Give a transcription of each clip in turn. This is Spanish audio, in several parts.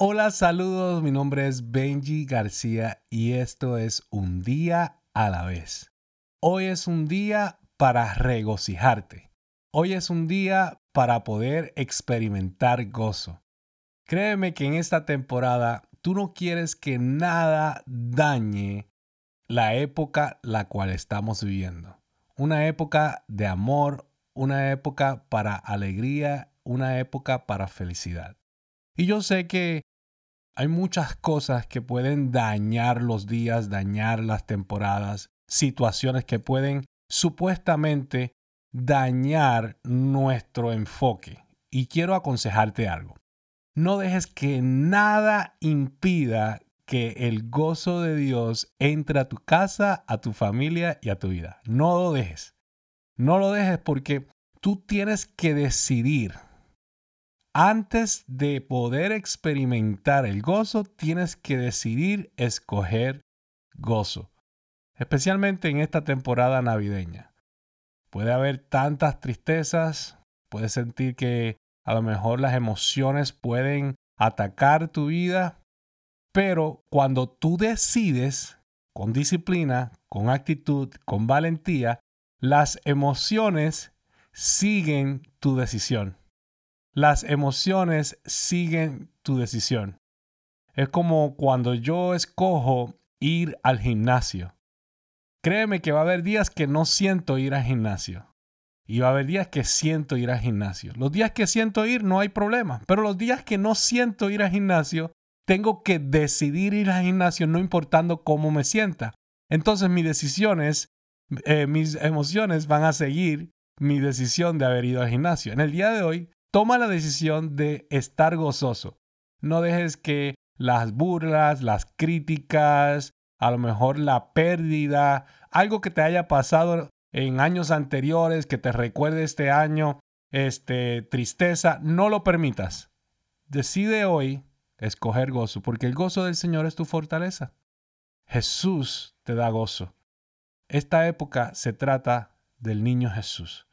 Hola, saludos, mi nombre es Benji García y esto es Un día a la vez. Hoy es un día para regocijarte. Hoy es un día para poder experimentar gozo. Créeme que en esta temporada tú no quieres que nada dañe la época la cual estamos viviendo. Una época de amor, una época para alegría, una época para felicidad. Y yo sé que hay muchas cosas que pueden dañar los días, dañar las temporadas, situaciones que pueden supuestamente dañar nuestro enfoque. Y quiero aconsejarte algo. No dejes que nada impida que el gozo de Dios entre a tu casa, a tu familia y a tu vida. No lo dejes. No lo dejes porque tú tienes que decidir antes de poder experimentar el gozo, tienes que decidir escoger gozo, especialmente en esta temporada navideña. Puede haber tantas tristezas, puedes sentir que a lo mejor las emociones pueden atacar tu vida, pero cuando tú decides con disciplina, con actitud, con valentía, las emociones siguen tu decisión las emociones siguen tu decisión. Es como cuando yo escojo ir al gimnasio. Créeme que va a haber días que no siento ir al gimnasio. Y va a haber días que siento ir al gimnasio. Los días que siento ir no hay problema. Pero los días que no siento ir al gimnasio, tengo que decidir ir al gimnasio no importando cómo me sienta. Entonces mis decisiones, eh, mis emociones van a seguir mi decisión de haber ido al gimnasio. En el día de hoy Toma la decisión de estar gozoso. No dejes que las burlas, las críticas, a lo mejor la pérdida, algo que te haya pasado en años anteriores, que te recuerde este año, este, tristeza, no lo permitas. Decide hoy escoger gozo, porque el gozo del Señor es tu fortaleza. Jesús te da gozo. Esta época se trata del niño Jesús,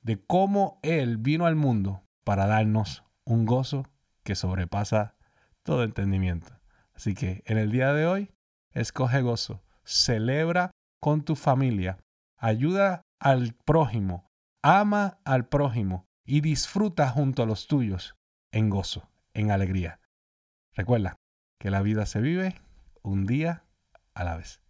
de cómo Él vino al mundo para darnos un gozo que sobrepasa todo entendimiento. Así que en el día de hoy, escoge gozo, celebra con tu familia, ayuda al prójimo, ama al prójimo y disfruta junto a los tuyos en gozo, en alegría. Recuerda que la vida se vive un día a la vez.